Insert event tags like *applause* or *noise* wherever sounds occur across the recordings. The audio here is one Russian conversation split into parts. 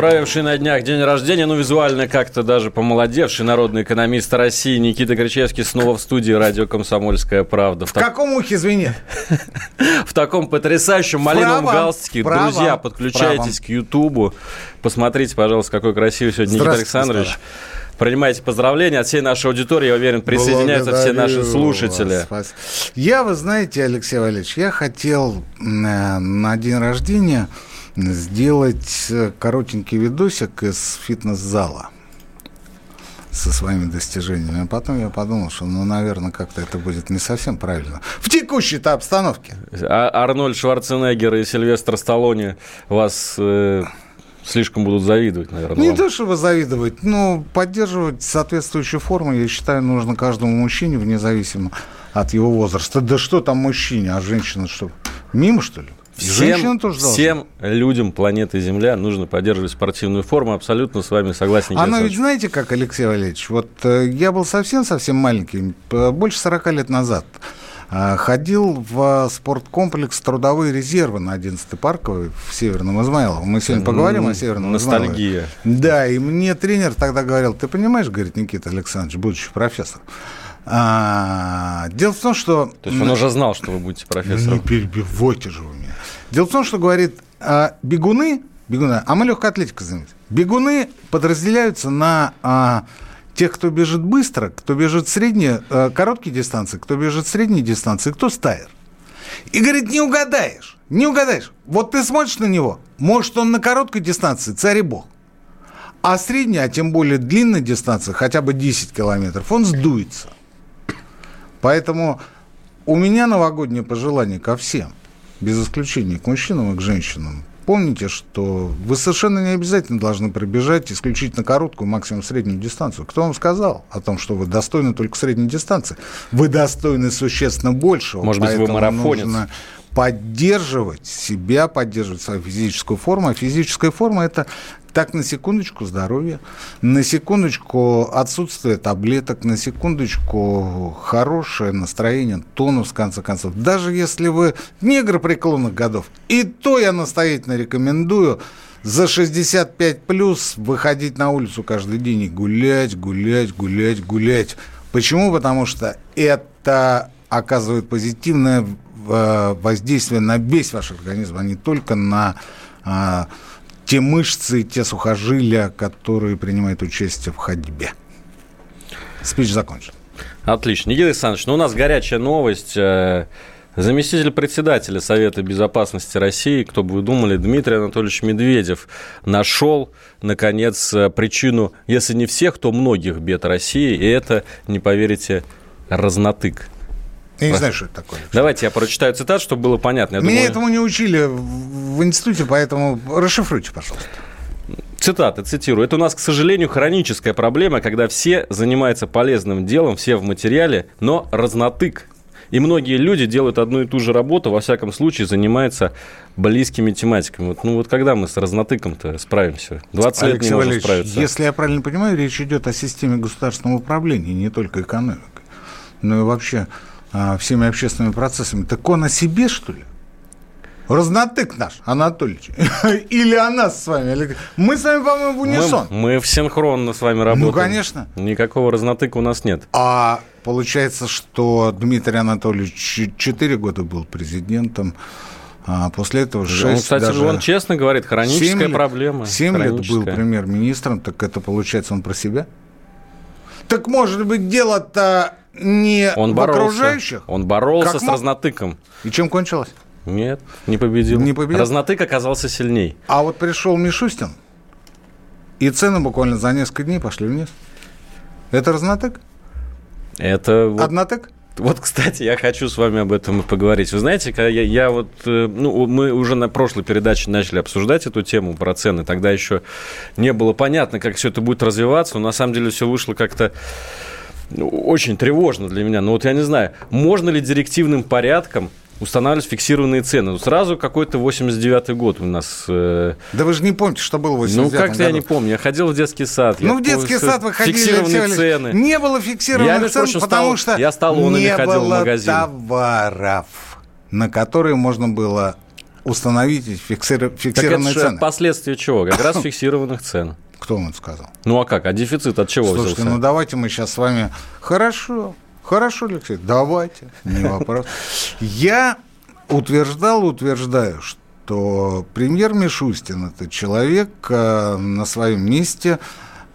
Справивший на днях день рождения, ну, визуально как-то даже помолодевший народный экономист России Никита Кричевский снова в студии радио «Комсомольская правда». В, В каком ухе звенит? *laughs* в таком потрясающем малиновом галстуке. Друзья, подключайтесь к Ютубу. Посмотрите, пожалуйста, какой красивый сегодня Никита Александрович. Принимайте поздравления от всей нашей аудитории. Я уверен, присоединяются все наши слушатели. вас. Я, вы знаете, Алексей Валерьевич, я хотел э, на день рождения сделать э, коротенький видосик из фитнес-зала со своими достижениями. А потом я подумал, что, ну, наверное, как-то это будет не совсем правильно. В текущей-то обстановке. А Арнольд Шварценеггер и Сильвестр Сталлоне вас э, слишком будут завидовать, наверное. Не вам. то, чтобы завидовать, но поддерживать соответствующую форму, я считаю, нужно каждому мужчине, вне зависимости от его возраста. Да что там мужчине, а женщина что, мимо, что ли? И женщина тоже всем людям планеты Земля нужно поддерживать спортивную форму. Абсолютно с вами согласен. Никита Оно ведь Александрович. знаете как, Алексей Валерьевич, вот э, я был совсем-совсем маленький, п- больше 40 лет назад. а, Ходил в спорткомплекс «Трудовые резервы» на 11-й парковой в Северном Измайлово. Мы сегодня поговорим о Северном Измайлове. Ностальгия. Да, и мне тренер тогда говорил, ты понимаешь, говорит Никита Александрович, будучи профессором, а, дело в том, что... То есть он уже знал, что вы будете Не профессором. перебивайте же вы меня. Дело в том, что говорит, а, бегуны, бегуны, а мы легкой атлетикой занимаемся. Бегуны подразделяются на а, тех, кто бежит быстро, кто бежит средние, а, короткие дистанции, кто бежит средние дистанции, кто стайер. И говорит, не угадаешь, не угадаешь. Вот ты смотришь на него, может, он на короткой дистанции царь и бог. А средняя, а тем более длинная дистанция, хотя бы 10 километров, он сдуется. Поэтому у меня новогоднее пожелание ко всем, без исключения к мужчинам и к женщинам. Помните, что вы совершенно не обязательно должны пробежать исключительно короткую, максимум среднюю дистанцию. Кто вам сказал о том, что вы достойны только средней дистанции? Вы достойны существенно большего. Может быть, вы марафонец. нужно поддерживать себя, поддерживать свою физическую форму. А физическая форма – это так, на секундочку, здоровье, на секундочку отсутствие таблеток, на секундочку хорошее настроение, тонус, в конце концов. Даже если вы негр преклонных годов, и то я настоятельно рекомендую за 65 плюс выходить на улицу каждый день и гулять, гулять, гулять, гулять. Почему? Потому что это оказывает позитивное воздействие на весь ваш организм, а не только на а, те мышцы, те сухожилия, которые принимают участие в ходьбе. Спич закончен. Отлично. Никита Александрович, ну у нас горячая новость. Э, Заместитель председателя Совета Безопасности России, кто бы вы думали, Дмитрий Анатольевич Медведев нашел, наконец, э, причину, если не всех, то многих бед России, и это, не поверите, разнотык. Я не знаю, что это такое. Давайте я прочитаю цитат, чтобы было понятно. Я Меня думаю- этому не учили в институте, поэтому расшифруйте, пожалуйста. Цитата, цитирую. Это у нас, к сожалению, хроническая проблема, когда все занимаются полезным делом, все в материале, но разнотык. И многие люди делают одну и ту же работу, во всяком случае, занимаются близкими тематиками. Вот, ну вот когда мы с разнотыком-то справимся? 20 лет не Алексей можем справиться. если я правильно понимаю, речь идет о системе государственного управления, не только экономикой, но и вообще всеми общественными процессами. Так он о себе, что ли? Разнотык наш, Анатольевич. *laughs* Или о нас с вами. Мы с вами, по-моему, в Мы, унисон. мы в синхронно с вами работаем. Ну, конечно. Никакого разнотыка у нас нет. А получается, что Дмитрий Анатольевич 4 года был президентом, а после этого 6 он, кстати, даже... он честно говорит, хроническая Семь лет- проблема. Семь лет был премьер-министром, так это получается он про себя? Так может быть дело-то не Он в боролся. окружающих? Он боролся Как с мог? разнотыком. И чем кончилось? Нет, не победил. Не победил? Разнотык оказался сильней. А вот пришел Мишустин, и цены буквально за несколько дней пошли вниз. Это разнотык? Это вот, Однотык? вот, кстати, я хочу с вами об этом и поговорить. Вы знаете, когда я, я вот, э, ну, мы уже на прошлой передаче начали обсуждать эту тему про цены. Тогда еще не было понятно, как все это будет развиваться. Но на самом деле все вышло как-то очень тревожно для меня. Но вот я не знаю, можно ли директивным порядком устанавливать фиксированные цены. Ну, сразу какой-то 89-й год у нас. Э... Да вы же не помните, что было в 89 Ну, как-то я не помню. Я ходил в детский сад. Ну, в детский сад вы ходили. Фиксированные цены. Не было фиксированных я, цен, прочим, потому стал, что я сталлонами не ходил было в магазин. товаров, на которые можно было установить фиксированные так это цены. последствия чего? Как раз фиксированных цен. Кто вам это сказал? Ну а как? А дефицит от чего Слушайте, взялся? ну давайте мы сейчас с вами... Хорошо, хорошо, Алексей, давайте, не вопрос. Я утверждал, утверждаю, что премьер Мишустин – это человек э, на своем месте,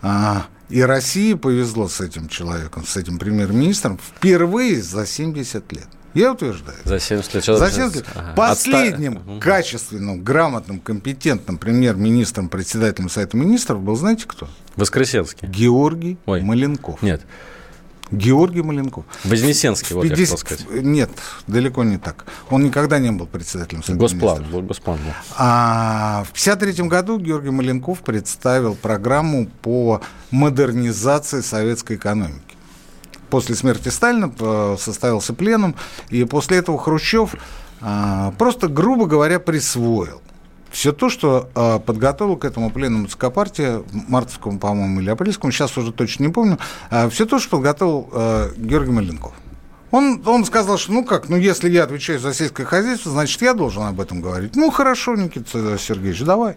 э, и России повезло с этим человеком, с этим премьер-министром впервые за 70 лет. Я утверждаю. За 70 лет. За 70 лет. Ага. Последним Отста... качественным, грамотным, компетентным премьер-министром, председателем Совета министров был, знаете кто? Воскресенский. Георгий Ой. Маленков. Нет. Георгий Маленков. Вознесенский, вот 50... я хотел сказать. Нет, далеко не так. Он никогда не был председателем Совета Госплан, министров. Госплан, да. А в 1953 году Георгий Маленков представил программу по модернизации советской экономики после смерти Сталина э, составился пленум, и после этого Хрущев а, просто, грубо говоря, присвоил все то, что э, подготовил к этому пленуму ЦК партии, мартовскому, по-моему, или апрельскому, сейчас уже точно не помню, э, все то, что подготовил э, Георгий Маленков. Он, он сказал, что ну как, ну если я отвечаю за сельское хозяйство, значит я должен об этом говорить. Ну хорошо, Никита Сергеевич, давай.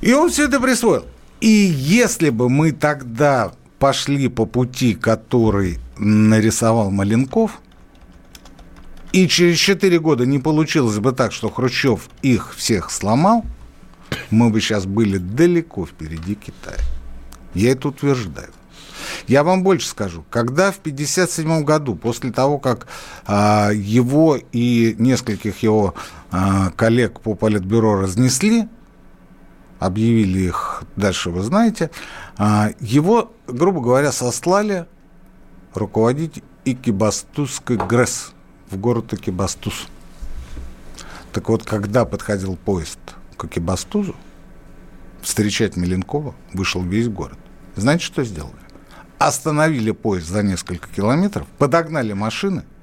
И он все это присвоил. И если бы мы тогда пошли по пути, который нарисовал Маленков, и через 4 года не получилось бы так, что Хрущев их всех сломал, мы бы сейчас были далеко впереди Китая. Я это утверждаю. Я вам больше скажу. Когда в 1957 году, после того, как а, его и нескольких его а, коллег по политбюро разнесли, объявили их, дальше вы знаете, а, его, грубо говоря, сослали руководить Икибастузской ГРЭС в город Икибастуз. Так вот, когда подходил поезд к Икибастузу, встречать Меленкова вышел весь город. Знаете, что сделали? Остановили поезд за несколько километров, подогнали машины –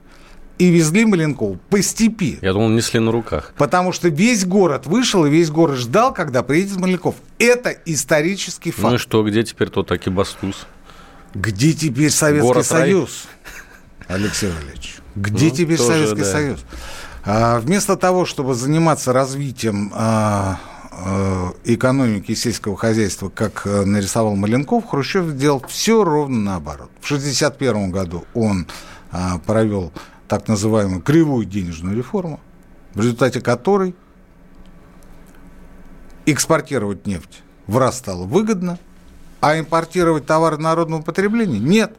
и везли Маленкову по степи. Я думал, несли на руках. Потому что весь город вышел, и весь город ждал, когда приедет Маленков. Это исторический факт. Ну и что, где теперь тот Акибастуз? Где теперь Советский город Союз, рай? *laughs* Алексей Валерьевич? Где ну, теперь тоже, Советский да. Союз? А, вместо того, чтобы заниматься развитием а, а, экономики и сельского хозяйства, как а, нарисовал Маленков, Хрущев сделал все ровно наоборот. В 1961 году он а, провел так называемую кривую денежную реформу, в результате которой экспортировать нефть в раз стало выгодно, а импортировать товары народного потребления нет.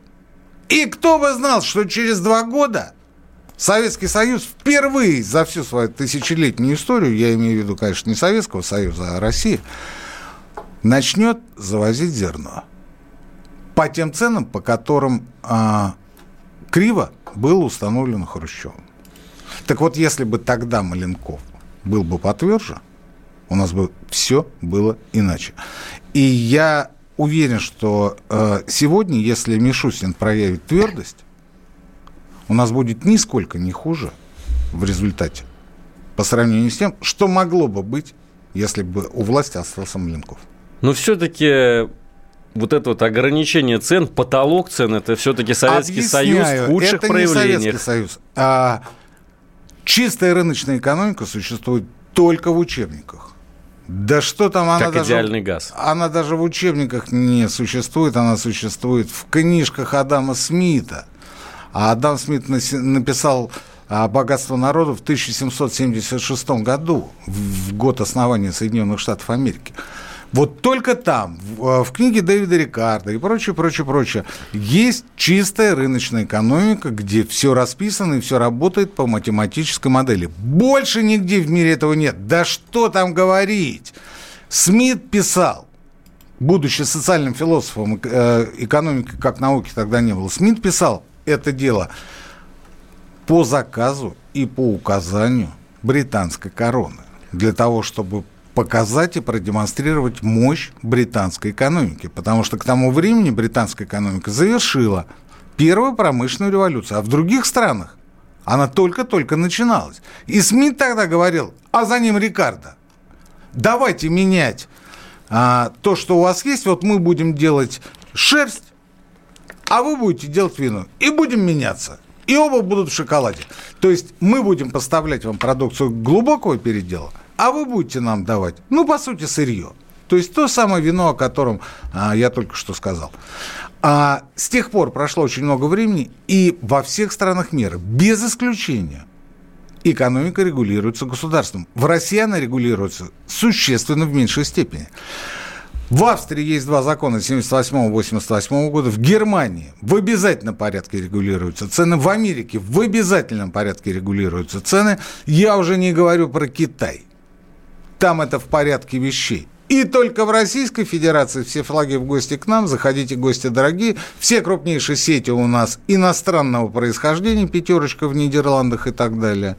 И кто бы знал, что через два года Советский Союз впервые за всю свою тысячелетнюю историю, я имею в виду, конечно, не Советского Союза, а России, начнет завозить зерно по тем ценам, по которым а, криво было установлено Хрущевым. Так вот, если бы тогда Маленков был бы потверже, у нас бы все было иначе. И я уверен, что э, сегодня, если Мишустин проявит твердость, у нас будет нисколько не хуже в результате по сравнению с тем, что могло бы быть, если бы у власти остался Маленков. Но все-таки вот это вот ограничение цен, потолок цен, это все-таки Советский Объясняю, Союз в худших это проявлениях. Не Советский Союз, а чистая рыночная экономика существует только в учебниках. Да что там она как даже... идеальный газ. Она даже в учебниках не существует, она существует в книжках Адама Смита. А Адам Смит написал «Богатство народа» в 1776 году, в год основания Соединенных Штатов Америки. Вот только там, в, э, в книге Дэвида Рикарда и прочее, прочее, прочее, есть чистая рыночная экономика, где все расписано и все работает по математической модели. Больше нигде в мире этого нет. Да что там говорить? Смит писал, будучи социальным философом, э, экономики как науки тогда не было, Смит писал это дело по заказу и по указанию британской короны для того, чтобы показать и продемонстрировать мощь британской экономики. Потому что к тому времени британская экономика завершила первую промышленную революцию. А в других странах она только-только начиналась. И Смит тогда говорил, а за ним Рикардо. Давайте менять а, то, что у вас есть. Вот мы будем делать шерсть, а вы будете делать вино. И будем меняться. И оба будут в шоколаде. То есть мы будем поставлять вам продукцию глубокого передела, а вы будете нам давать, ну, по сути, сырье. То есть то самое вино, о котором а, я только что сказал. А с тех пор прошло очень много времени, и во всех странах мира, без исключения, экономика регулируется государством. В России она регулируется существенно в меньшей степени. В Австрии есть два закона 78-88 года. В Германии в обязательном порядке регулируются цены. В Америке в обязательном порядке регулируются цены. Я уже не говорю про Китай. Там это в порядке вещей. И только в Российской Федерации все флаги в гости к нам. Заходите, гости дорогие. Все крупнейшие сети у нас иностранного происхождения. Пятерочка в Нидерландах и так далее.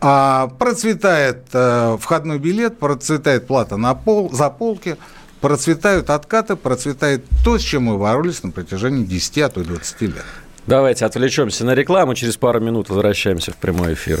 А процветает э, входной билет, процветает плата на пол, за полки, процветают откаты, процветает то, с чем мы боролись на протяжении 10, а то и 20 лет. Давайте отвлечемся на рекламу. Через пару минут возвращаемся в прямой эфир.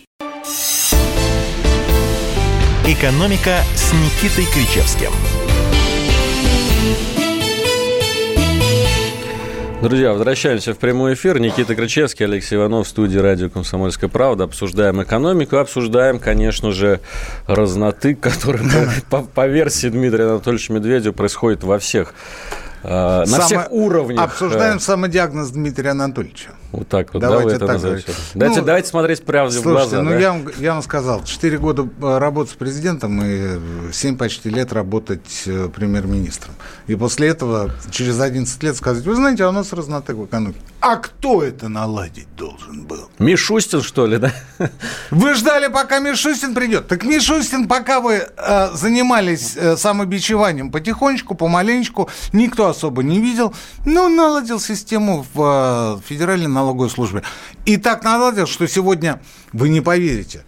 «Экономика» с Никитой Кричевским. Друзья, возвращаемся в прямой эфир. Никита Крычевский, Алексей Иванов в студии радио «Комсомольская правда». Обсуждаем экономику, обсуждаем, конечно же, разнотык, *laughs* который, по, по версии Дмитрия Анатольевича Медведева, происходит во всех Э, на Само... всех уровнях. Обсуждаем э. самодиагноз Дмитрия Анатольевича. Вот так вот. Давайте, давайте так говорить. Давайте, ну, давайте смотреть правде слушайте, в глаза. ну да? я, вам, я вам сказал, 4 года э, работать с президентом и 7 почти лет работать премьер-министром. И после этого через 11 лет сказать, вы знаете, а у нас разнотек в экономике. А кто это наладить должен был? Мишустин, что ли, да? Вы ждали, пока Мишустин придет. Так Мишустин, пока вы э, занимались э, самобичеванием потихонечку, помаленечку, никто особо не видел, но наладил систему в э, Федеральной налоговой службе. И так наладил, что сегодня, вы не поверите,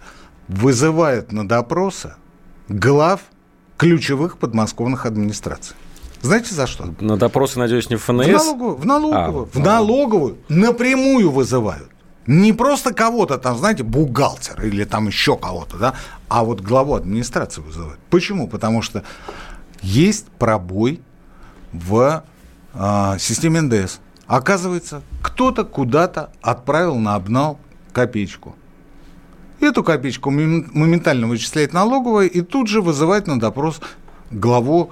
вызывают на допросы глав ключевых подмосковных администраций. Знаете за что? На допросы, надеюсь, не в ФНС? В налоговую, в налоговую, а, в налоговую напрямую вызывают. Не просто кого-то там, знаете, бухгалтер или там еще кого-то, да, а вот главу администрации вызывают. Почему? Потому что есть пробой в э, системе НДС. Оказывается, кто-то куда-то отправил на обнал копеечку. Эту копеечку моментально вычисляет налоговая и тут же вызывает на допрос главу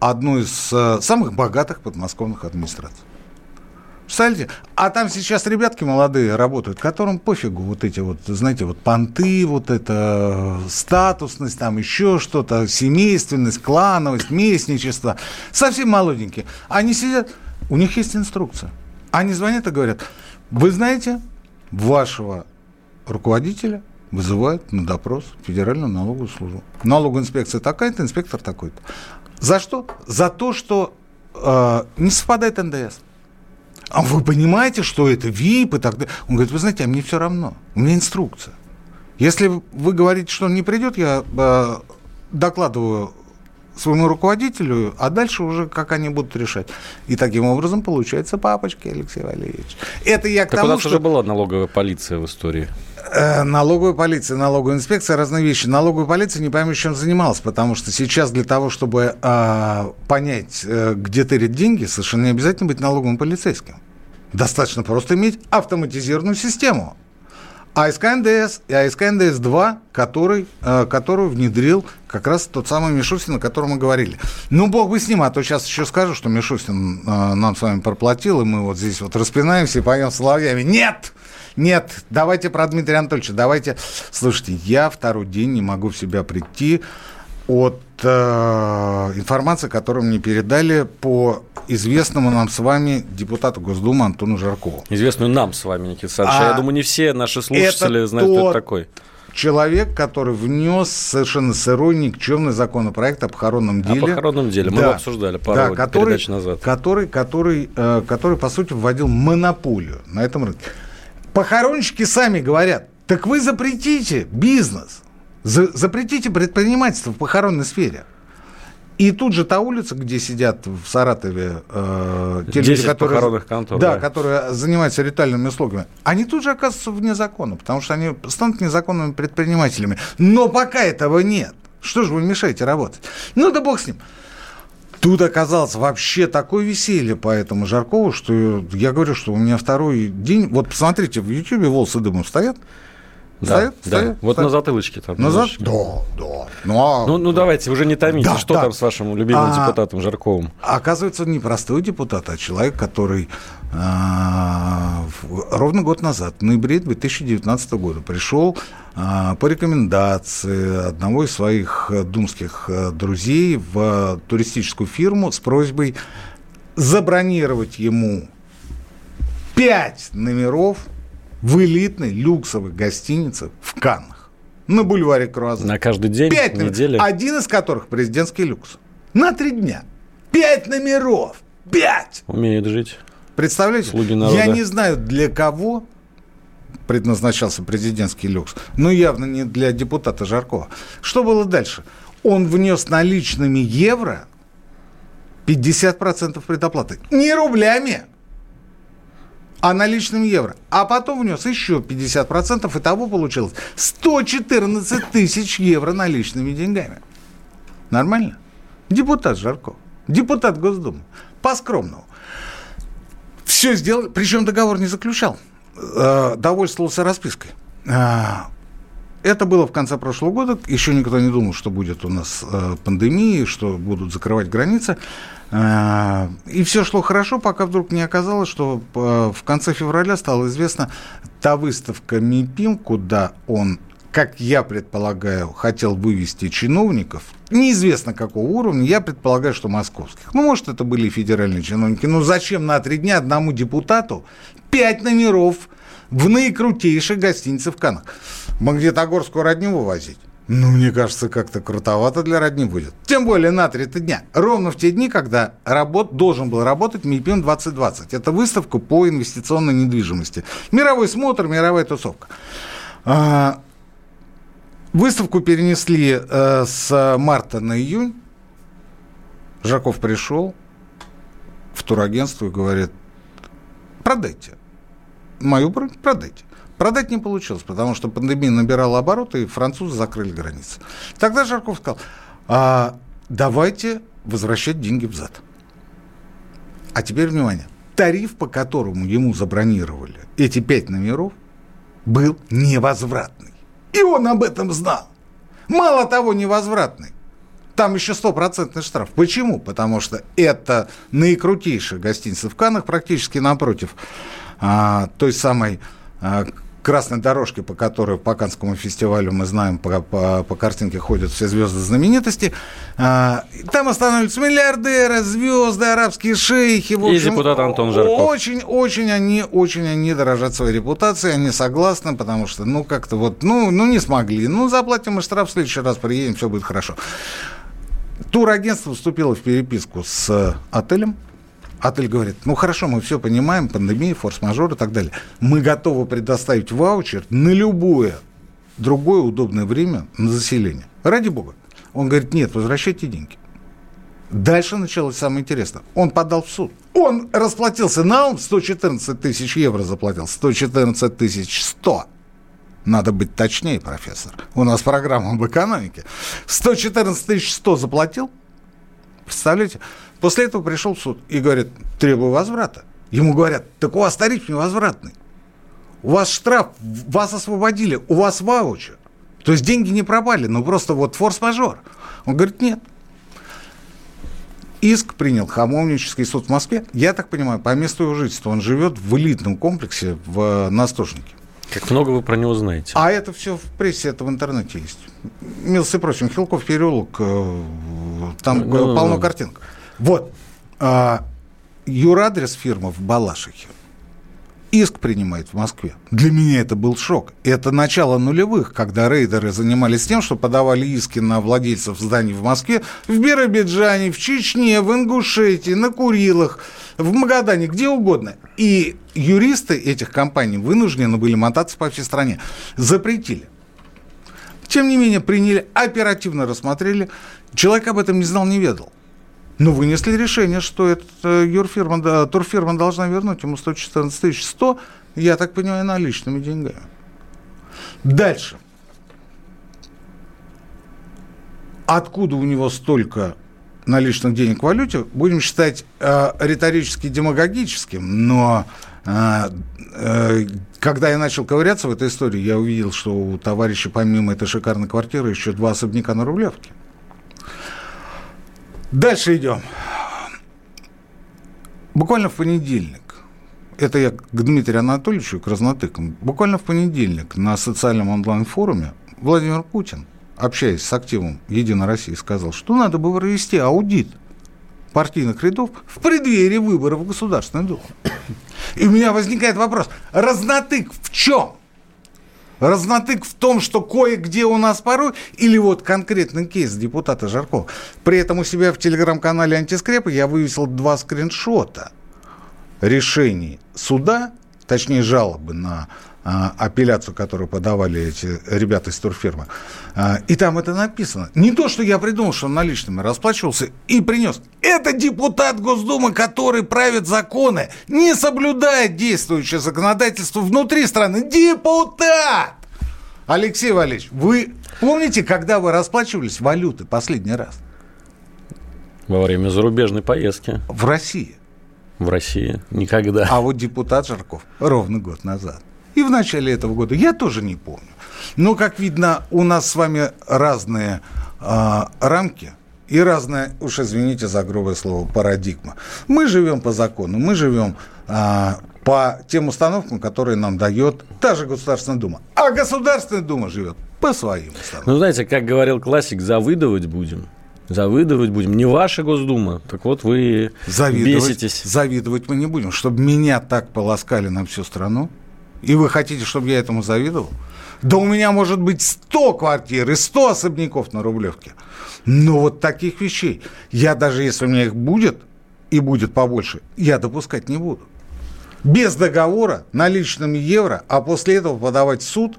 одной из э, самых богатых подмосковных администраций. Представляете? А там сейчас ребятки молодые работают, которым пофигу вот эти вот, знаете, вот понты, вот это статусность, там еще что-то, семейственность, клановость, местничество. Совсем молоденькие. Они сидят, у них есть инструкция. Они звонят и говорят, вы знаете, вашего руководителя вызывают на допрос Федеральную налоговую службу. Налоговая инспекция такая-то, инспектор такой-то. За что? За то, что э, не совпадает НДС. А вы понимаете, что это ВИП и так далее? Он говорит, вы знаете, а мне все равно. У меня инструкция. Если вы говорите, что он не придет, я э, докладываю своему руководителю, а дальше уже как они будут решать. И таким образом получается папочки, Алексей Валерьевич. Это я к так тому, у нас что... уже была налоговая полиция в истории. Э, налоговая полиция, налоговая инспекция, разные вещи. Налоговая полиция не пойми, чем занималась, потому что сейчас для того, чтобы э, понять, э, где тырят деньги, совершенно не обязательно быть налоговым полицейским. Достаточно просто иметь автоматизированную систему. АСК НДС и АСК НДС-2, который, э, которую внедрил как раз тот самый Мишустин, о котором мы говорили. Ну, бог бы с ним, а то сейчас еще скажу, что Мишустин э, нам с вами проплатил, и мы вот здесь вот распинаемся и поем соловьями. Нет! Нет, давайте про Дмитрия Анатольевича, давайте... Слушайте, я второй день не могу в себя прийти от э, информации, которую мне передали по известному нам с вами депутату Госдумы Антону Жаркову. Известную нам с вами, Никита Александрович. А я думаю, не все наши слушатели знают, кто это такой. Человек, который внес совершенно сырой, никчемный законопроект о похоронном деле. О похоронном деле. Мы да, его обсуждали пару да, который, передач назад. Который, который, э, который, по сути, вводил монополию на этом рынке. Похоронщики сами говорят, так вы запретите бизнес. Запретите предпринимательство в похоронной сфере. И тут же та улица, где сидят в Саратове э, те люди, которые, контор, да, да. которые занимаются ритуальными услугами, они тут же оказываются вне закона, потому что они станут незаконными предпринимателями. Но пока этого нет. Что же вы мешаете работать? Ну да бог с ним. Тут оказалось вообще такое веселье по этому Жаркову, что я говорю, что у меня второй день... Вот посмотрите, в Ютьюбе волосы дымом стоят. Да, да. Стоят, вот на затылочке там. На за... Да, да. Ну, а... ну, ну давайте, уже не томите. Да, что да. там с вашим любимым а, депутатом Жарковым? Оказывается, не простой депутат, а человек, который а, ровно год назад, в ноябре 2019 года, пришел а, по рекомендации одного из своих думских а, друзей в туристическую фирму с просьбой забронировать ему пять номеров в элитной люксовой гостинице в Каннах на бульваре Круаза. На каждый день, Пять недели? Один из которых президентский люкс. На три дня. Пять номеров. Пять! Умеет жить. Представляете? Слуги народа. Я не знаю, для кого предназначался президентский люкс, но явно не для депутата Жаркова. Что было дальше? Он внес наличными евро 50% предоплаты. Не рублями, а наличным евро. А потом внес еще 50%, и того получилось 114 тысяч евро наличными деньгами. Нормально? Депутат Жарков, депутат Госдумы, по-скромному. Все сделал, причем договор не заключал, э, довольствовался распиской. Э, это было в конце прошлого года. Еще никто не думал, что будет у нас э, пандемия, что будут закрывать границы. Э, и все шло хорошо, пока вдруг не оказалось, что э, в конце февраля стало известно та выставка МИПИМ, куда он как я предполагаю, хотел вывести чиновников, неизвестно какого уровня, я предполагаю, что московских. Ну, может, это были федеральные чиновники. Но зачем на три дня одному депутату пять номеров в наикрутейшей гостинице в Канах? Магнитогорскую родню вывозить? Ну, мне кажется, как-то крутовато для родни будет. Тем более на 3 дня. Ровно в те дни, когда работ, должен был работать МИПИМ 2020. Это выставка по инвестиционной недвижимости. Мировой смотр, мировая тусовка. А, выставку перенесли а, с марта на июнь. Жаков пришел в турагентство и говорит, продайте. Мою продайте. Продать не получилось, потому что пандемия набирала обороты, и французы закрыли границы. Тогда Жарков сказал, а, давайте возвращать деньги взад. А теперь внимание. Тариф, по которому ему забронировали эти пять номеров, был невозвратный. И он об этом знал. Мало того, невозвратный. Там еще стопроцентный штраф. Почему? Потому что это наикрутейшая гостиница в Канах, практически напротив а, той самой а, красной дорожке, по которой по Канскому фестивалю мы знаем, по, по, по картинке ходят все звезды знаменитости. А, там останавливаются миллиардеры, звезды, арабские шейхи. В общем, И депутат Антон Жарков. Очень, очень они, очень они дорожат своей репутацией, они согласны, потому что, ну, как-то вот, ну, ну, не смогли. Ну, заплатим мы штраф, в следующий раз приедем, все будет хорошо. Турагентство вступило в переписку с отелем, Отель говорит, ну хорошо, мы все понимаем, пандемия, форс-мажор и так далее. Мы готовы предоставить ваучер на любое другое удобное время на заселение. Ради бога. Он говорит, нет, возвращайте деньги. Дальше началось самое интересное. Он подал в суд. Он расплатился на ум 114 тысяч евро заплатил. 114 тысяч 100. Надо быть точнее, профессор. У нас программа об экономике. 114 тысяч 100 заплатил. Представляете? После этого пришел в суд и говорит, требую возврата. Ему говорят, так у вас тариф невозвратный. У вас штраф, вас освободили, у вас ваучер. То есть деньги не пропали, ну просто вот форс-мажор. Он говорит, нет. Иск принял Хамовнический суд в Москве. Я так понимаю, по месту его жительства он живет в элитном комплексе в Настожнике. Как много вы про него знаете? А это все в прессе, это в интернете есть. Милости просим, Хилков переулок, э, там ну, полно ну, картинок. Вот. А, юрадрес фирмы в Балашихе иск принимает в Москве. Для меня это был шок. Это начало нулевых, когда рейдеры занимались тем, что подавали иски на владельцев зданий в Москве, в Биробиджане, в Чечне, в Ингушетии, на Курилах, в Магадане, где угодно. И юристы этих компаний вынуждены были мотаться по всей стране. Запретили. Тем не менее, приняли, оперативно рассмотрели. Человек об этом не знал, не ведал. Но вынесли решение, что эта э, юрфирма, да, турфирма должна вернуть ему 114 тысяч 100, я так понимаю, наличными деньгами. Дальше. Откуда у него столько наличных денег в валюте, будем считать э, риторически демагогическим, но э, э, когда я начал ковыряться в этой истории, я увидел, что у товарища помимо этой шикарной квартиры еще два особняка на Рублевке. Дальше идем. Буквально в понедельник, это я к Дмитрию Анатольевичу, к разнотыкам, буквально в понедельник на социальном онлайн-форуме Владимир Путин, общаясь с активом «Единой России», сказал, что надо бы провести аудит партийных рядов в преддверии выборов в Государственную Думу. И у меня возникает вопрос, разнотык в чем? Разнотык в том, что кое-где у нас порой, или вот конкретный кейс депутата Жаркова. При этом у себя в телеграм-канале «Антискрепы» я вывесил два скриншота решений суда, точнее жалобы на апелляцию, которую подавали эти ребята из турфирмы. А, и там это написано. Не то, что я придумал, что он наличными расплачивался и принес. Это депутат Госдумы, который правит законы, не соблюдает действующее законодательство внутри страны. Депутат! Алексей Валерьевич, вы помните, когда вы расплачивались валюты последний раз? Во время зарубежной поездки. В России. В России. Никогда. А вот депутат Жарков ровно год назад и в начале этого года. Я тоже не помню. Но, как видно, у нас с вами разные э, рамки и разная, уж извините за грубое слово, парадигма. Мы живем по закону, мы живем э, по тем установкам, которые нам дает та же Государственная Дума. А Государственная Дума живет по своим установкам. Ну, знаете, как говорил классик, завыдывать будем. Завидовать будем. Не ваша Госдума. Так вот вы завидовать, беситесь. Завидовать мы не будем. Чтобы меня так полоскали на всю страну, и вы хотите, чтобы я этому завидовал? Да у меня может быть 100 квартир и 100 особняков на Рублевке. Но вот таких вещей я даже если у меня их будет, и будет побольше, я допускать не буду. Без договора наличными евро, а после этого подавать в суд,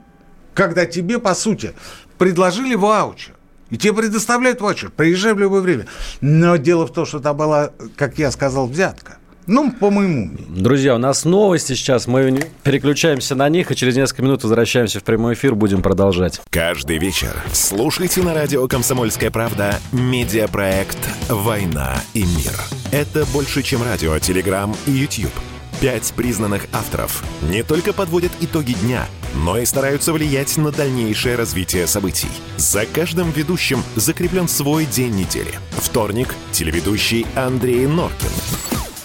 когда тебе, по сути, предложили ваучер. И тебе предоставляют ваучер. Приезжай в любое время. Но дело в том, что это была, как я сказал, взятка. Ну, по моему мнению. Друзья, у нас новости сейчас. Мы переключаемся на них, и через несколько минут возвращаемся в прямой эфир. Будем продолжать. Каждый вечер слушайте на радио «Комсомольская правда» медиапроект «Война и мир». Это больше, чем радио, телеграм и YouTube. Пять признанных авторов не только подводят итоги дня, но и стараются влиять на дальнейшее развитие событий. За каждым ведущим закреплен свой день недели. Вторник – телеведущий Андрей Норкин.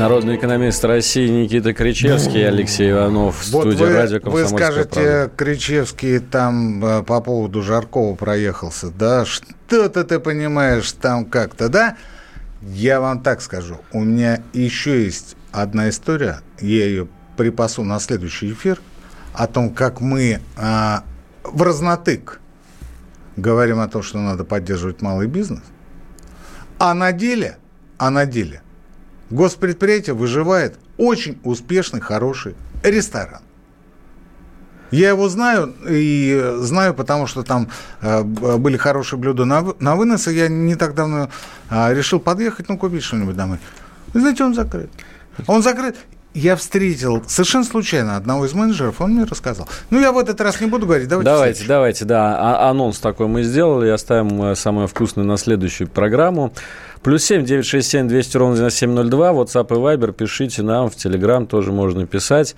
Народный экономист России Никита Кричевский, Алексей Иванов Вот студии вы, радио вы «Комсомольская скажете, правда». Кричевский там э, по поводу Жаркова проехался, да? Что-то ты понимаешь там как-то, да? Я вам так скажу. У меня еще есть одна история, я ее припасу на следующий эфир, о том, как мы а, в разнотык говорим о том, что надо поддерживать малый бизнес, а на деле, а на деле – Госпредприятие выживает очень успешный, хороший ресторан. Я его знаю, и знаю, потому что там э, были хорошие блюда на, на вынос, и я не так давно э, решил подъехать, ну, купить что-нибудь домой. Вы знаете, он закрыт. Он закрыт. Я встретил совершенно случайно одного из менеджеров, он мне рассказал. Ну, я в этот раз не буду говорить, давайте Давайте, давайте, да. А- анонс такой мы сделали, оставим э, самое вкусное на следующую программу. Плюс семь девять шесть семь двести ровно девяносто семь ноль два. WhatsApp и Viber пишите нам в Telegram тоже можно писать.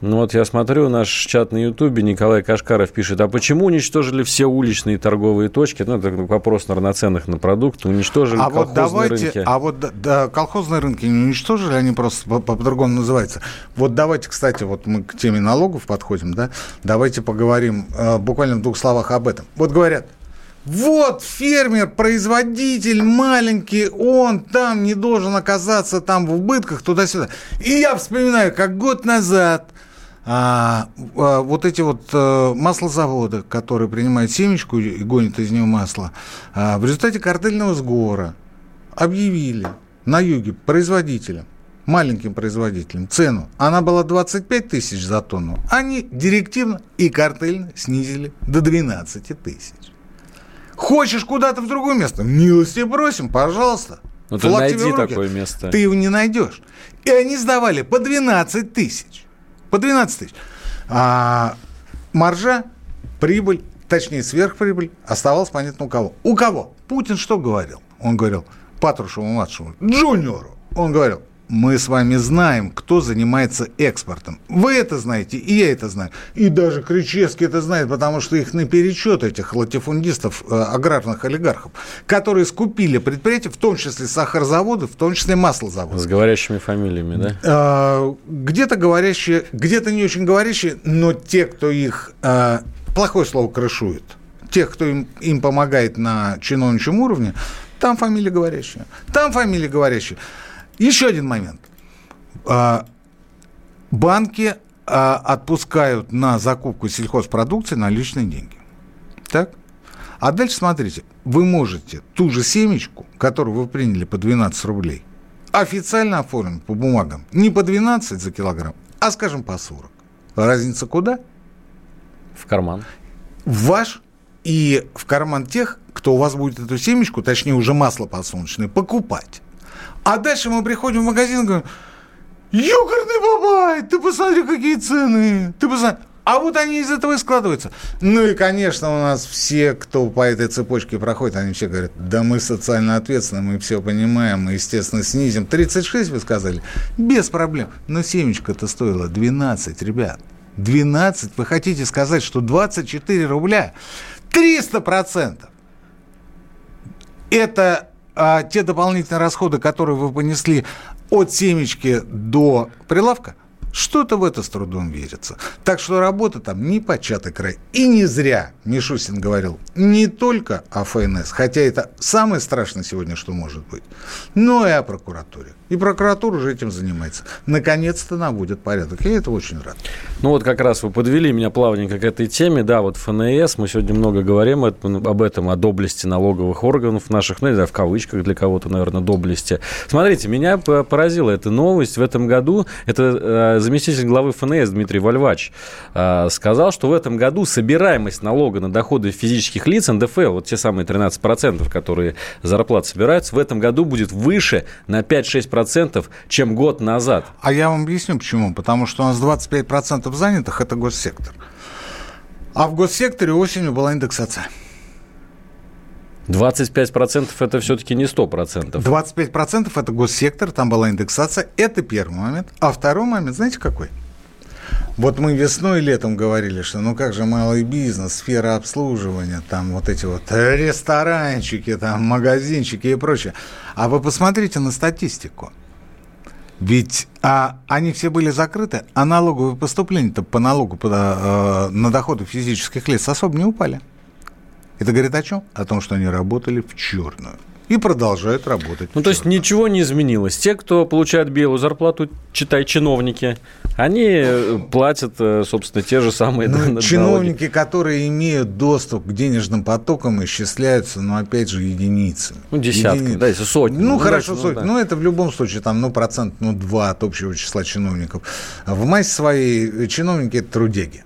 Ну вот я смотрю наш чат на Ютубе, Николай Кашкаров пишет, а почему уничтожили все уличные торговые точки? Ну, это вопрос, наверное, ценных на продукты. Уничтожили а вот давайте, рынки. А вот да, колхозные рынки не уничтожили, они просто по- по-другому называются. Вот давайте, кстати, вот мы к теме налогов подходим, да, давайте поговорим э, буквально в двух словах об этом. Вот говорят, вот фермер, производитель маленький, он там не должен оказаться там в убытках туда-сюда. И я вспоминаю, как год назад а, а, вот эти вот а, маслозаводы, которые принимают семечку и гонят из нее масло, а, в результате картельного сговора объявили на юге производителям, маленьким производителям цену. Она была 25 тысяч за тонну. Они директивно и картельно снизили до 12 тысяч. Хочешь куда-то в другое место? Милости просим, пожалуйста. Ну, ты найди такое место. Ты его не найдешь. И они сдавали по 12 тысяч. По 12 тысяч. А маржа, прибыль, точнее сверхприбыль оставалась понятно у кого. У кого? Путин что говорил? Он говорил Патрушеву-младшему, Джуниору. Он говорил, мы с вами знаем, кто занимается экспортом. Вы это знаете, и я это знаю. И даже Кричевский это знает, потому что их наперечет, этих латифундистов, э, аграрных олигархов, которые скупили предприятия, в том числе сахарозаводы, в том числе маслозаводы. С говорящими фамилиями, да? А, где-то говорящие, где-то не очень говорящие, но те, кто их, а, плохое слово, крышует, тех, кто им, им помогает на чиновничьем уровне, там фамилия говорящая. Там фамилия говорящая. Еще один момент. А, банки а, отпускают на закупку сельхозпродукции наличные деньги. Так? А дальше смотрите, вы можете ту же семечку, которую вы приняли по 12 рублей, официально оформить по бумагам не по 12 за килограмм, а, скажем, по 40. Разница куда? В карман. В ваш и в карман тех, кто у вас будет эту семечку, точнее уже масло подсолнечное, покупать. А дальше мы приходим в магазин и говорим, Ёкарный бабай, ты посмотри, какие цены. Ты посмотри. А вот они из этого и складываются. Ну и, конечно, у нас все, кто по этой цепочке проходит, они все говорят, да мы социально ответственны, мы все понимаем, мы, естественно, снизим. 36, вы сказали? Без проблем. Но семечко-то стоило 12, ребят. 12. Вы хотите сказать, что 24 рубля? 300 процентов. Это а, те дополнительные расходы, которые вы понесли от семечки до прилавка? Что-то в это с трудом верится. Так что работа там не початый край. И не зря Мишустин говорил не только о ФНС, хотя это самое страшное сегодня, что может быть, но и о прокуратуре. И прокуратура уже этим занимается. Наконец-то наводят порядок. Я это очень рад. Ну вот как раз вы подвели меня плавненько к этой теме. Да, вот ФНС, мы сегодня много говорим об этом, о доблести налоговых органов наших, ну, не знаю, в кавычках для кого-то, наверное, доблести. Смотрите, меня поразила эта новость. В этом году это э, заместитель главы ФНС Дмитрий Вальвач э, сказал, что в этом году собираемость налога на доходы физических лиц, НДФЛ, вот те самые 13%, которые зарплат собираются, в этом году будет выше на 5-6% 25%, чем год назад. А я вам объясню почему. Потому что у нас 25% занятых – это госсектор. А в госсекторе осенью была индексация. 25% это все-таки не 100%. 25% это госсектор, там была индексация. Это первый момент. А второй момент, знаете какой? Вот мы весной и летом говорили, что ну как же малый бизнес, сфера обслуживания, там вот эти вот ресторанчики, там магазинчики и прочее. А вы посмотрите на статистику. Ведь а, они все были закрыты, а налоговые поступления-то по налогу по, э, на доходы физических лиц особо не упали. Это говорит о чем? О том, что они работали в черную и продолжают работать. Ну, то есть ничего не изменилось. Те, кто получает белую зарплату, читай, чиновники, они э, платят, э, собственно, те же самые ну, Чиновники, которые имеют доступ к денежным потокам, исчисляются, но, опять же, единицами. Ну, десятки, Единиц. да, если сотни. Ну, ну хорошо, ну, сотни. Да. Ну, это в любом случае, там, ну, процент, ну, два от общего числа чиновников. В массе своей чиновники – это трудяги.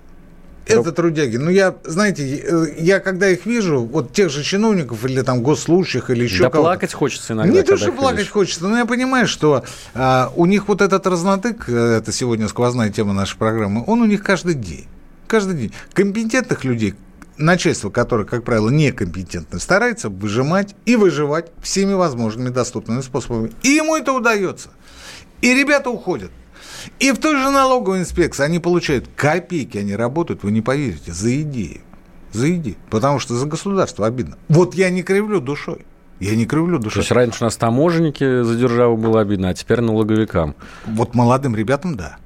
Это трудяги. Ну, я, знаете, э, я когда их вижу, вот тех же чиновников или там госслужащих или еще да кого-то. плакать хочется иногда. Не то, что плакать видишь. хочется, но я понимаю, что а, у них вот этот разнотык, э, это сегодня сквозная тема нашей программы, он у них каждый день. Каждый день. Компетентных людей, начальство, которое, как правило, некомпетентно, старается выжимать и выживать всеми возможными доступными способами. И ему это удается. И ребята уходят. И в той же налоговой инспекции они получают копейки, они работают, вы не поверите, за идею. За идею. Потому что за государство обидно. Вот я не кривлю душой. Я не кривлю душой. То есть раньше у нас таможенники за державу было обидно, а теперь налоговикам. Вот молодым ребятам, да.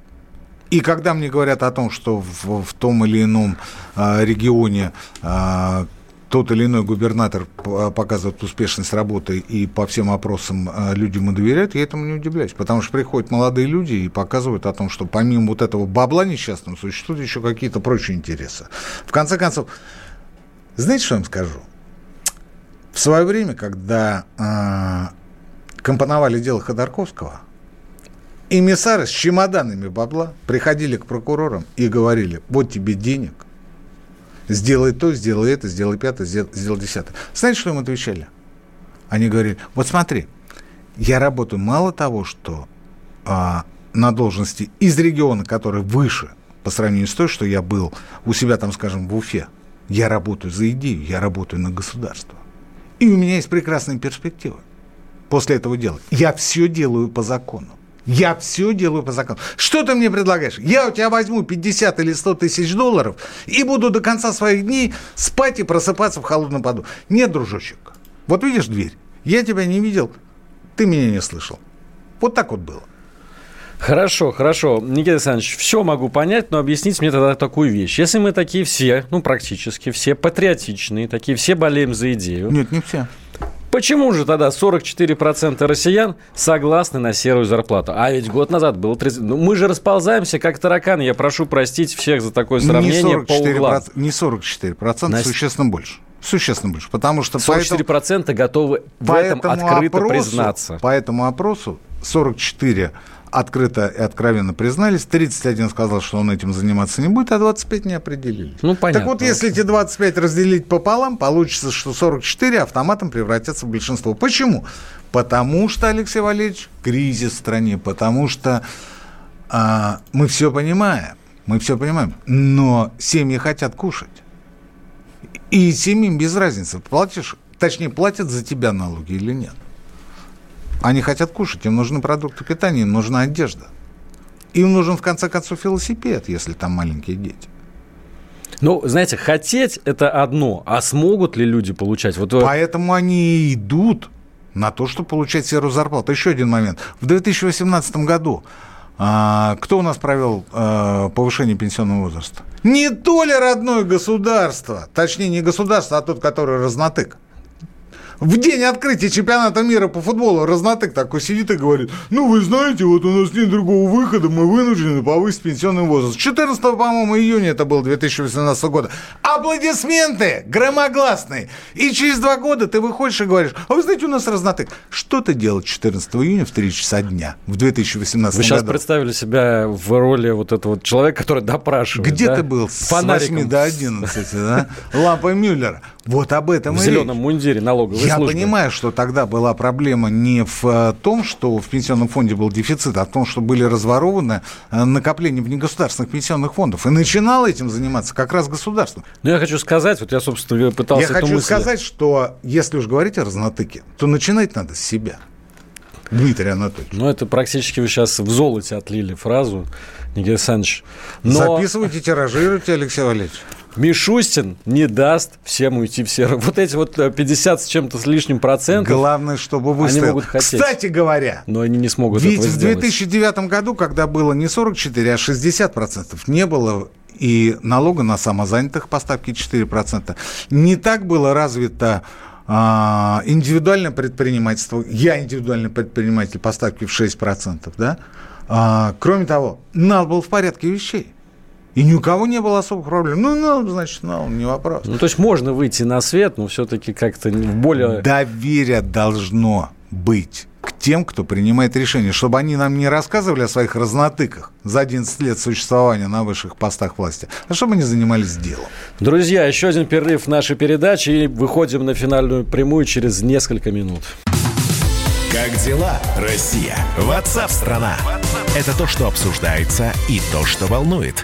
И когда мне говорят о том, что в, в том или ином а, регионе а, тот или иной губернатор показывает успешность работы и по всем опросам а, люди ему доверяют, я этому не удивляюсь. Потому что приходят молодые люди и показывают о том, что помимо вот этого бабла несчастного существуют еще какие-то прочие интересы. В конце концов, знаете, что я вам скажу? В свое время, когда э, компоновали дело Ходорковского, эмиссары с чемоданами бабла приходили к прокурорам и говорили, вот тебе денег, Сделай то, сделай это, сделай пятое, сделай десятое. Знаете, что им отвечали? Они говорили, вот смотри, я работаю мало того, что а, на должности из региона, который выше по сравнению с той, что я был у себя там, скажем, в Уфе, я работаю за идею, я работаю на государство. И у меня есть прекрасные перспективы после этого дела. Я все делаю по закону. Я все делаю по закону. Что ты мне предлагаешь? Я у тебя возьму 50 или 100 тысяч долларов и буду до конца своих дней спать и просыпаться в холодном поду. Нет, дружочек. Вот видишь дверь? Я тебя не видел, ты меня не слышал. Вот так вот было. Хорошо, хорошо. Никита Александрович, все могу понять, но объясните мне тогда такую вещь. Если мы такие все, ну, практически все патриотичные, такие все болеем за идею. Нет, не все. Почему же тогда 44% россиян согласны на серую зарплату? А ведь год назад было 30... Ну, мы же расползаемся, как тараканы. Я прошу простить всех за такое сравнение не 44%, по углам. Не 44%, на... существенно больше. Существенно больше, потому что... 44% поэтому, готовы в этом открыто опросу, признаться. По этому опросу 44 открыто и откровенно признались. 31 сказал, что он этим заниматься не будет, а 25 не определились. Ну, понятно. Так вот, если эти 25 разделить пополам, получится, что 44 автоматом превратятся в большинство. Почему? Потому что, Алексей Валерьевич, кризис в стране, потому что а, мы все понимаем, мы все понимаем, но семьи хотят кушать. И семьям без разницы, платишь, точнее, платят за тебя налоги или нет. Они хотят кушать, им нужны продукты питания, им нужна одежда. Им нужен, в конце концов, велосипед, если там маленькие дети. Ну, знаете, хотеть – это одно, а смогут ли люди получать? Вот... Поэтому они идут на то, чтобы получать серую зарплату. Еще один момент. В 2018 году А, кто у нас провел а, повышение пенсионного возраста? Не то ли родное государство, точнее не государство, а тот, который разнотык. В день открытия чемпионата мира по футболу Разнотык такой сидит и говорит, ну, вы знаете, вот у нас нет другого выхода, мы вынуждены повысить пенсионный возраст. 14, по-моему, июня это было 2018 года. Аплодисменты громогласные. И через два года ты выходишь и говоришь, а вы знаете, у нас Разнотык. Что ты делал 14 июня в 3 часа дня в 2018 Вы сейчас представили себя в роли вот этого человека, который допрашивает. Где да? ты был с Фонариком. 8 до 11, да? Лампой Мюллера. Вот об этом В и зеленом речь. мундире налоговой Я службы. понимаю, что тогда была проблема не в э, том, что в пенсионном фонде был дефицит, а в том, что были разворованы э, накопления внегосударственных пенсионных фондов. И начинало этим заниматься как раз государство. Ну, я хочу сказать, вот я, собственно, пытался Я хочу мысль- сказать, что если уж говорить о разнотыке, то начинать надо с себя. Дмитрий Анатольевич. Ну, это практически вы сейчас в золоте отлили фразу, Никита Александрович. Но Записывайте, тиражируйте, Алексей Валерьевич. Мишустин не даст всем уйти в серый. Вот эти вот э, 50 с чем-то с лишним процентов, Главное, чтобы они выстоял. могут хотеть. Кстати говоря, но они не смогут Ведь этого в сделать. 2009 году, когда было не 44, а 60 процентов, не было и налога на самозанятых поставки 4 процента, не так было развито а, индивидуальное предпринимательство. Я индивидуальный предприниматель, поставки в 6 процентов, да? А, кроме того, нал был в порядке вещей. И ни у кого не было особых проблем. Ну, нал, значит, нал, не вопрос. Ну, то есть можно выйти на свет, но все-таки как-то более... Доверие должно быть к тем, кто принимает решения, чтобы они нам не рассказывали о своих разнотыках за 11 лет существования на высших постах власти, а чтобы они занимались делом. Друзья, еще один перерыв нашей передаче и выходим на финальную прямую через несколько минут. Как дела, Россия? Ватсап-страна! Это то, что обсуждается и то, что волнует.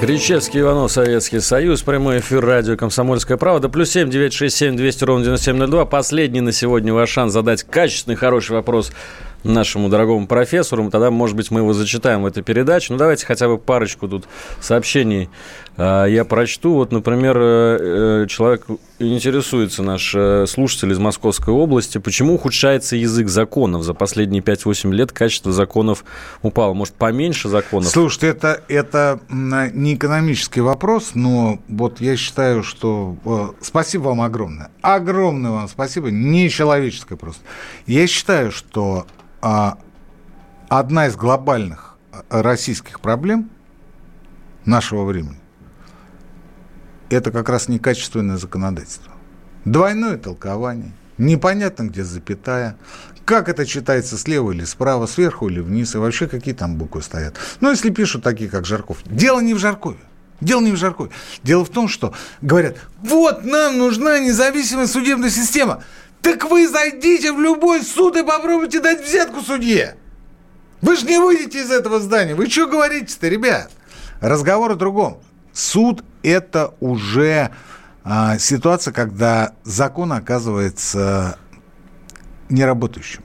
Кричевский Иванов, Советский Союз, прямой эфир радио «Комсомольская правда». Плюс семь девять шесть семь двести ровно девяносто семь ноль два. Последний на сегодня ваш шанс задать качественный, хороший вопрос нашему дорогому профессору. Тогда, может быть, мы его зачитаем в этой передаче. Ну, давайте хотя бы парочку тут сообщений а, я прочту. Вот, например, э, э, человек интересуется, наш э, слушатель из Московской области, почему ухудшается язык законов? За последние 5-8 лет качество законов упало. Может, поменьше законов? Слушайте, это, это не экономический вопрос, но вот я считаю, что... Спасибо вам огромное. Огромное вам спасибо. Нечеловеческое просто. Я считаю, что одна из глобальных а, российских проблем нашего времени это как раз некачественное законодательство. Двойное толкование, непонятно, где запятая, как это читается слева или справа, сверху или вниз, и вообще какие там буквы стоят. Ну, если пишут такие, как Жарков. Дело не в Жаркове. Дело не в Жаркове. Дело в том, что говорят, вот нам нужна независимая судебная система. Так вы зайдите в любой суд и попробуйте дать взятку судье. Вы же не выйдете из этого здания. Вы что говорите-то, ребят? Разговор о другом. Суд – это уже а, ситуация, когда закон оказывается неработающим.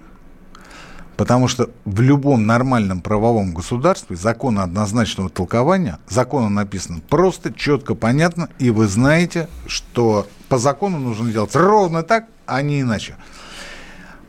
Потому что в любом нормальном правовом государстве закона однозначного толкования, законом написано просто, четко, понятно, и вы знаете, что по закону нужно делать ровно так, а не иначе.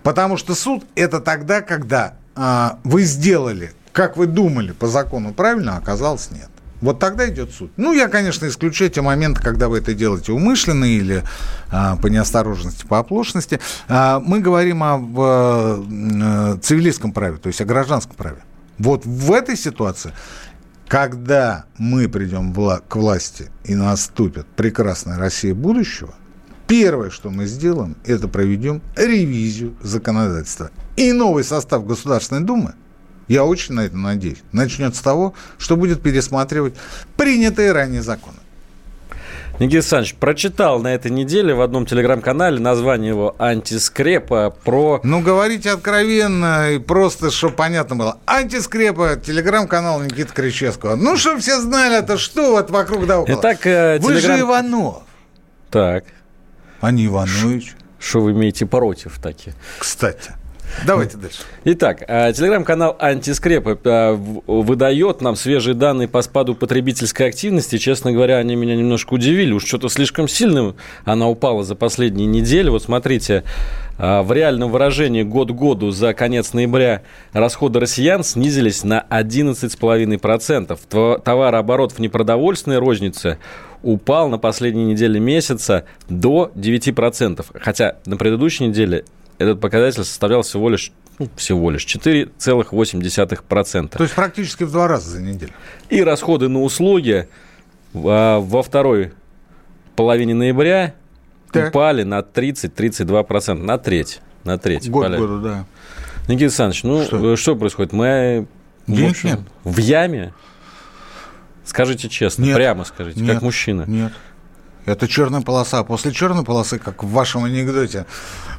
Потому что суд – это тогда, когда а, вы сделали, как вы думали по закону правильно, а оказалось нет. Вот тогда идет суд. Ну, я, конечно, исключаю те моменты, когда вы это делаете умышленно или а, по неосторожности, по оплошности. А, мы говорим о в, э, цивилистском праве, то есть о гражданском праве. Вот в этой ситуации, когда мы придем вла- к власти и наступит прекрасная Россия будущего, первое, что мы сделаем, это проведем ревизию законодательства. И новый состав Государственной Думы – я очень на это надеюсь. Начнет с того, что будет пересматривать принятые ранее законы. Никита Александрович, прочитал на этой неделе в одном телеграм-канале название его «Антискрепа» про... Ну, говорите откровенно и просто, чтобы понятно было. «Антискрепа», телеграм-канал Никиты Кричевского. Ну, чтобы все знали, это что вот вокруг да около. Итак, э, Вы телеграм- же Иванов, Так, а не Иванович. что вы имеете против таки? Кстати. Давайте дальше. Итак, э, телеграм-канал «Антискрепа» э, выдает нам свежие данные по спаду потребительской активности. Честно говоря, они меня немножко удивили. Уж что-то слишком сильно она упала за последние недели. Вот смотрите, э, в реальном выражении год году за конец ноября расходы россиян снизились на 11,5%. Тва- Товарооборот в непродовольственной рознице упал на последней неделе месяца до 9%. Хотя на предыдущей неделе этот показатель составлял всего лишь, ну, всего лишь 4,8%. То есть практически в два раза за неделю. И расходы на услуги а, во второй половине ноября Так. упали на 30-32%, на треть. На треть Год упали. году, да. Никита Александрович, ну Что? что, происходит? Мы в, Денег общем, нет. в яме? Скажите честно, Нет. прямо скажите, Нет. как мужчина. Нет. Это черная полоса. После черной полосы, как в вашем анекдоте,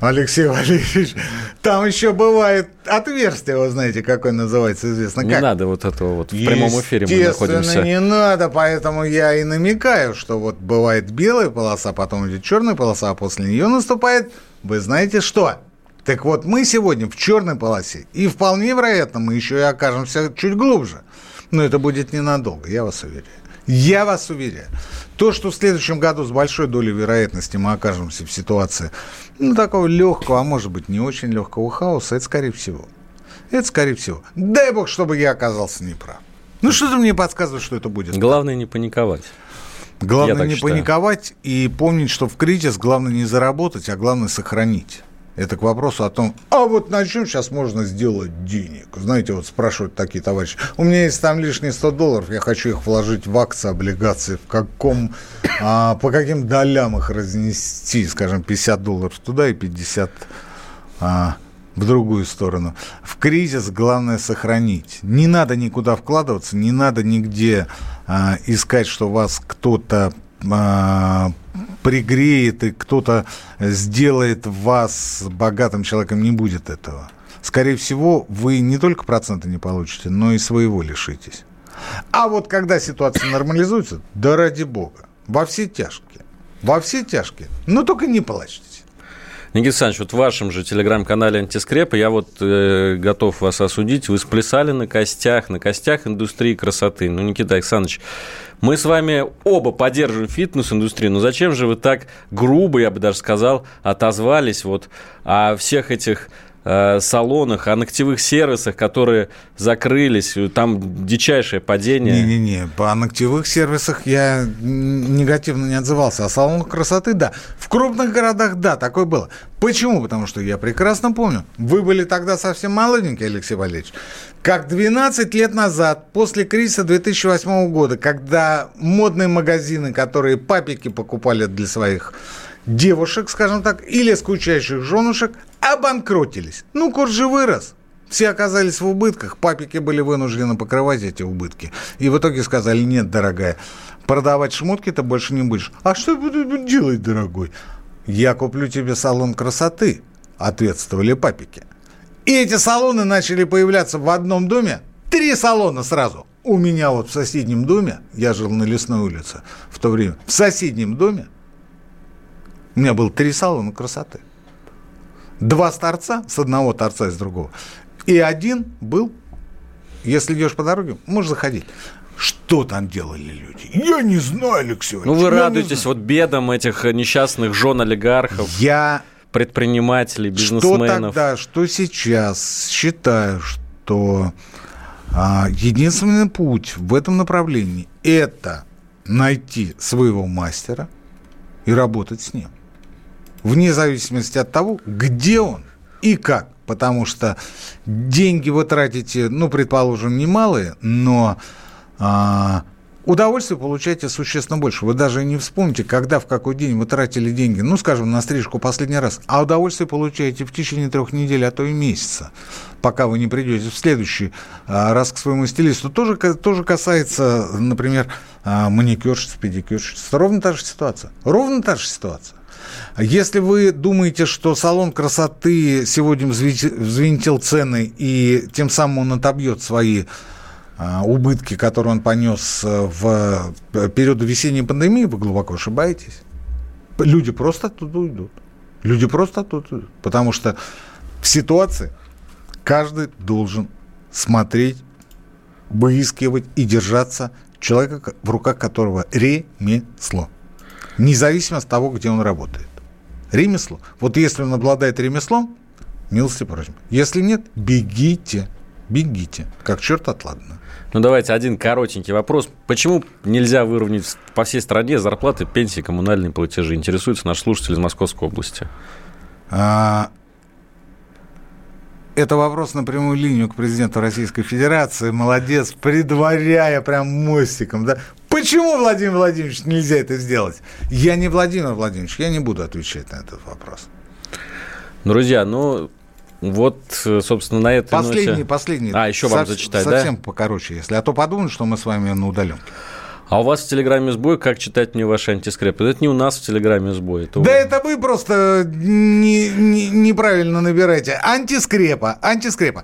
Алексей Валерьевич, там еще бывает отверстие, вы знаете, какое называется, известно. Не как? надо вот этого вот. В прямом эфире мы находимся. не надо, поэтому я и намекаю, что вот бывает белая полоса, потом идет черная полоса, а после нее наступает, вы знаете что? Так вот, мы сегодня в черной полосе, и вполне вероятно, мы еще и окажемся чуть глубже. Но это будет ненадолго, я вас уверяю. Я вас уверяю. То, что в следующем году с большой долей вероятности мы окажемся в ситуации, ну, такого легкого, а может быть, не очень легкого хаоса, это скорее всего. Это скорее всего. Дай бог, чтобы я оказался неправ. Ну, что-то мне подсказывает, что это будет. Главное не паниковать. Главное не считаю. паниковать и помнить, что в кризис главное не заработать, а главное сохранить. Это к вопросу о том, а вот на чем сейчас можно сделать денег? Знаете, вот спрашивают такие товарищи. У меня есть там лишние 100 долларов, я хочу их вложить в акции, облигации, в каком, а, по каким долям их разнести, скажем, 50 долларов туда и 50 а, в другую сторону. В кризис главное сохранить. Не надо никуда вкладываться, не надо нигде а, искать, что вас кто-то а, пригреет и кто-то сделает вас богатым человеком. Не будет этого. Скорее всего, вы не только проценты не получите, но и своего лишитесь. А вот когда ситуация нормализуется, да ради бога, во все тяжкие, во все тяжкие, но только не плачьте. Никита Александрович, вот в вашем же телеграм-канале «Антискрепа» я вот э, готов вас осудить. Вы сплясали на костях, на костях индустрии красоты. Ну, Никита Александрович, мы с вами оба поддерживаем фитнес-индустрию, но зачем же вы так грубо, я бы даже сказал, отозвались вот о всех этих э, салонах, о ногтевых сервисах, которые закрылись, там дичайшее падение. Не-не-не, по ногтевых сервисах я негативно не отзывался. А салонах красоты, да. В крупных городах, да, такое было. Почему? Потому что я прекрасно помню. Вы были тогда совсем молоденький, Алексей Валерьевич. Как 12 лет назад, после кризиса 2008 года, когда модные магазины, которые папики покупали для своих девушек, скажем так, или скучающих женушек, обанкротились. Ну, курс же вырос. Все оказались в убытках, папики были вынуждены покрывать эти убытки. И в итоге сказали, нет, дорогая, продавать шмотки ты больше не будешь. А что я буду делать, дорогой? Я куплю тебе салон красоты, ответствовали папики. И эти салоны начали появляться в одном доме. Три салона сразу. У меня вот в соседнем доме, я жил на Лесной улице в то время, в соседнем доме у меня было три салона красоты. Два с торца, с одного торца и с другого. И один был, если идешь по дороге, можешь заходить. Что там делали люди? Я не знаю, Алексей Ну, вы радуетесь вот бедам этих несчастных жен олигархов, Я предпринимателей, что бизнесменов. тогда, что сейчас считаю, что а, единственный путь в этом направлении – это найти своего мастера и работать с ним. Вне зависимости от того, где он и как. Потому что деньги вы тратите, ну, предположим, немалые, но а, удовольствие получаете существенно больше. Вы даже не вспомните, когда, в какой день вы тратили деньги, ну, скажем, на стрижку последний раз, а удовольствие получаете в течение трех недель, а то и месяца, пока вы не придете в следующий а, раз к своему стилисту. Тоже, тоже касается, например, а, маникюрщиц, педикюрщиц. Ровно та же ситуация. Ровно та же ситуация. Если вы думаете, что салон красоты сегодня взвинтил цены и тем самым он отобьет свои а, убытки, которые он понес э, в э, период весенней пандемии, вы глубоко ошибаетесь. Люди просто оттуда уйдут. Люди просто оттуда уйдут. Потому что в ситуации каждый должен смотреть, выискивать и держаться человека, в руках которого ремесло. Независимо от того, где он работает. Ремесло. Вот если он обладает ремеслом, милости просим. Если нет, бегите. Бегите. Как черт отладно. Ну, давайте один коротенький вопрос. Почему нельзя выровнять по всей стране зарплаты, пенсии, коммунальные платежи? Интересуется наш слушатель из Московской области. А, это вопрос на прямую линию к президенту Российской Федерации. Молодец, предваряя прям мостиком. Да? Почему, Владимир Владимирович, нельзя это сделать? Я не Владимир Владимирович, я не буду отвечать на этот вопрос. Друзья, ну, вот, собственно, на этой последний, ноте... Последний, А, еще вам Со- зачитать, совсем да? Совсем покороче, если. А то подумают, что мы с вами на удаленке. А у вас в Телеграме сбой, как читать мне ваши антискрепы? Это не у нас в Телеграме сбой. Это да это вы просто не, не, неправильно набираете. Антискрепа, антискрепа.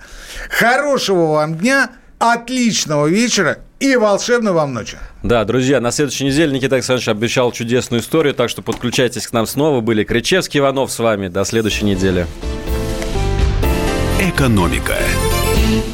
Хорошего вам дня, отличного вечера и волшебной вам ночи. Да, друзья, на следующей неделе Никита Александрович обещал чудесную историю, так что подключайтесь к нам снова. Были Кричевский Иванов с вами. До следующей недели. Экономика.